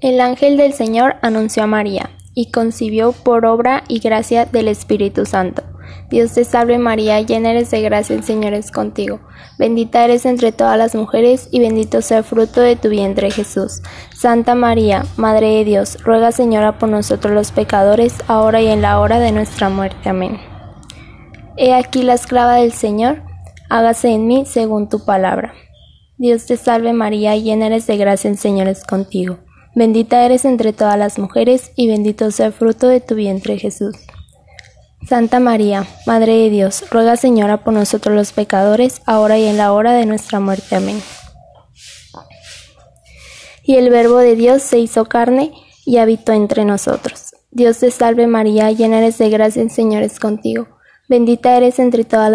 El ángel del Señor anunció a María, y concibió por obra y gracia del Espíritu Santo. Dios te salve María, llena eres de gracia, el Señor es contigo. Bendita eres entre todas las mujeres, y bendito sea el fruto de tu vientre Jesús. Santa María, Madre de Dios, ruega Señora por nosotros los pecadores, ahora y en la hora de nuestra muerte. Amén. He aquí la esclava del Señor, hágase en mí según tu palabra. Dios te salve María, llena eres de gracia, el Señor es contigo. Bendita eres entre todas las mujeres, y bendito sea el fruto de tu vientre Jesús. Santa María, Madre de Dios, ruega Señora por nosotros los pecadores, ahora y en la hora de nuestra muerte. Amén. Y el Verbo de Dios se hizo carne y habitó entre nosotros. Dios te salve María, llena eres de gracia, el Señor es contigo. Bendita eres entre todas las